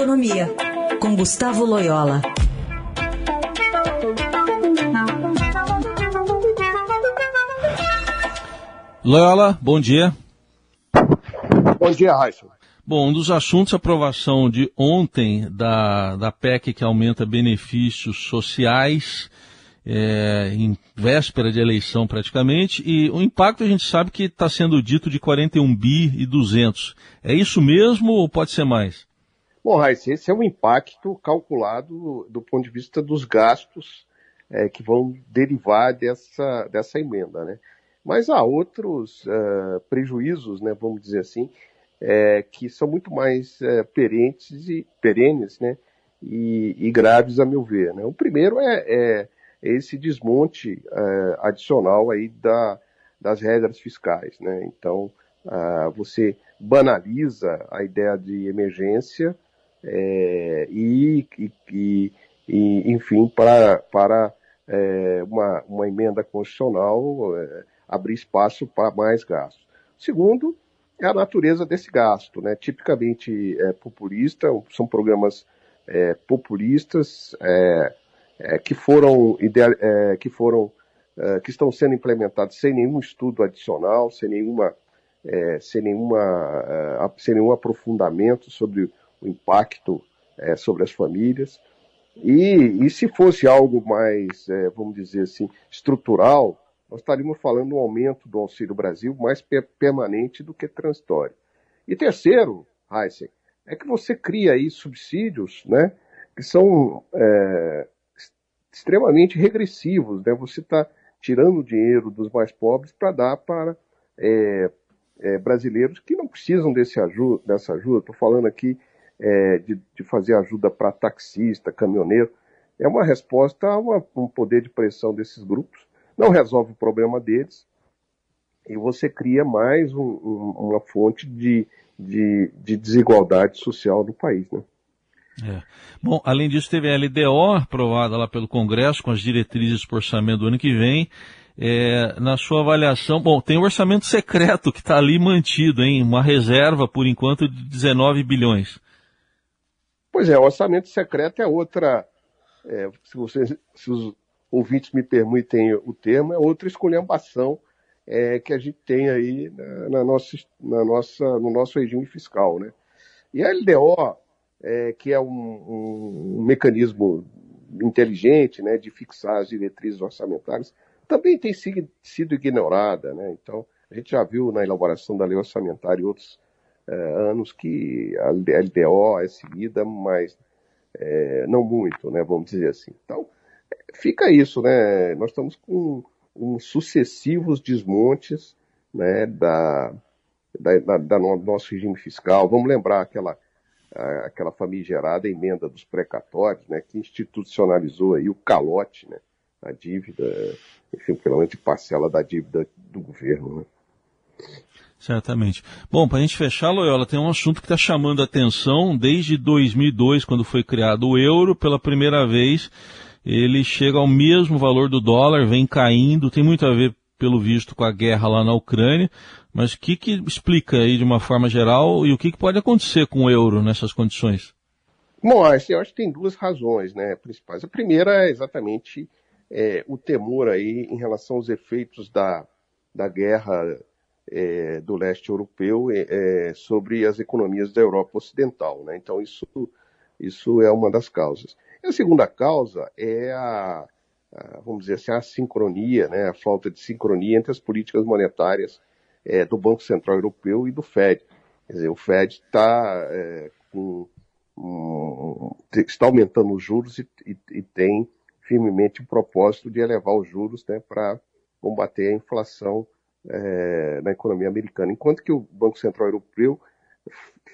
Economia, com Gustavo Loyola. Loyola, bom dia. Bom dia, Raíssa. Bom, um dos assuntos, a aprovação de ontem da, da PEC que aumenta benefícios sociais, é, em véspera de eleição praticamente, e o impacto a gente sabe que está sendo dito de 41 bi e 200. É isso mesmo ou pode ser mais? Bom, Raíssa, esse é um impacto calculado do ponto de vista dos gastos é, que vão derivar dessa, dessa emenda, né? Mas há outros uh, prejuízos, né, vamos dizer assim, é, que são muito mais é, perentes e perenes, né, e, e, graves a meu ver. Né? O primeiro é, é esse desmonte adicional aí da, das regras fiscais, né? Então uh, você banaliza a ideia de emergência é, e, e, e, enfim, para, para é, uma, uma emenda constitucional é, abrir espaço para mais gastos. Segundo, é a natureza desse gasto, né? tipicamente é, populista, são programas é, populistas é, que foram, que, foram que estão sendo implementados sem nenhum estudo adicional, sem nenhuma sem nenhuma sem nenhum aprofundamento sobre o impacto sobre as famílias. E, e se fosse algo mais, vamos dizer assim, estrutural, nós estaríamos falando um aumento do Auxílio Brasil mais permanente do que transitório. E terceiro, Heisen, é que você cria aí subsídios né, que são é, extremamente regressivos. Né? Você está tirando dinheiro dos mais pobres para dar para é, é, brasileiros que não precisam desse ajuda, dessa ajuda. Estou falando aqui é, de, de, fazer ajuda para taxista, caminhoneiro. É uma resposta a uma, um poder de pressão desses grupos não resolve o problema deles e você cria mais um, um, uma fonte de, de, de, desigualdade social no país, né? É. Bom, além disso, teve a LDO aprovada lá pelo Congresso com as diretrizes para orçamento do ano que vem. É, na sua avaliação, bom, tem o orçamento secreto que está ali mantido, hein? Uma reserva, por enquanto, de 19 bilhões. Pois é, orçamento secreto é outra. É, se, você, se os ouvintes me permitem o termo, é outra esculhambação é, que a gente tem aí na, na, nossa, na nossa, no nosso regime fiscal. Né? E a LDO, é, que é um, um, mecanismo inteligente né, de fixar as diretrizes orçamentárias, também tem sido, ignorada. Né? Então, a gente já viu na elaboração da lei orçamentária em outros anos que a LDO é seguida, mas é, não muito, né, vamos dizer assim. Então, fica isso, né? Nós estamos com sucessivos desmontes né, da, da, da, da no, nosso regime fiscal. Vamos lembrar aquela, aquela famigerada emenda dos precatórios, né, que institucionalizou aí o calote, né, a dívida, enfim, pelo menos de parcela da dívida do governo. Né? Certamente. Bom, para a gente fechar, Loyola, tem um assunto que está chamando a atenção desde 2002, quando foi criado o euro, pela primeira vez ele chega ao mesmo valor do dólar, vem caindo, tem muito a ver, pelo visto, com a guerra lá na Ucrânia, mas o que, que explica aí de uma forma geral e o que, que pode acontecer com o euro nessas condições? Bom, eu acho que tem duas razões né, principais. A primeira é exatamente é, o temor aí em relação aos efeitos da, da guerra é, do leste europeu é, é sobre as economias da Europa Ocidental. Né? Então, isso, isso é uma das causas. E a segunda causa é a, a, vamos dizer assim, a sincronia, né, a falta de sincronia entre as políticas monetárias é, do Banco Central Europeu e do Fed. Quer dizer, o Fed está é, um, está aumentando os juros e, e, e, tem firmemente o propósito de elevar os juros né, para combater a inflação é, na economia americana. Enquanto que o Banco Central Europeu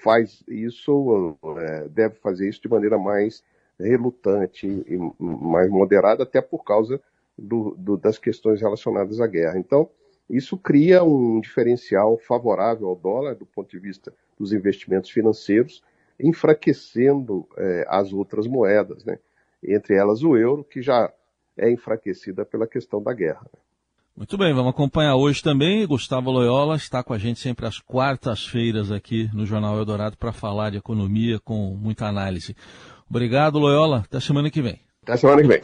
faz isso, é, deve fazer isso de maneira mais relutante e mais moderada, até por causa do, do, das questões relacionadas à guerra. Então, isso cria um diferencial favorável ao dólar do ponto de vista dos investimentos financeiros, enfraquecendo é, as outras moedas, né? entre elas o euro, que já é enfraquecida pela questão da guerra. Muito bem, vamos acompanhar hoje também. Gustavo Loyola está com a gente sempre às quartas-feiras aqui no Jornal Eldorado para falar de economia com muita análise. Obrigado, Loyola. Até semana que vem. Até semana que vem.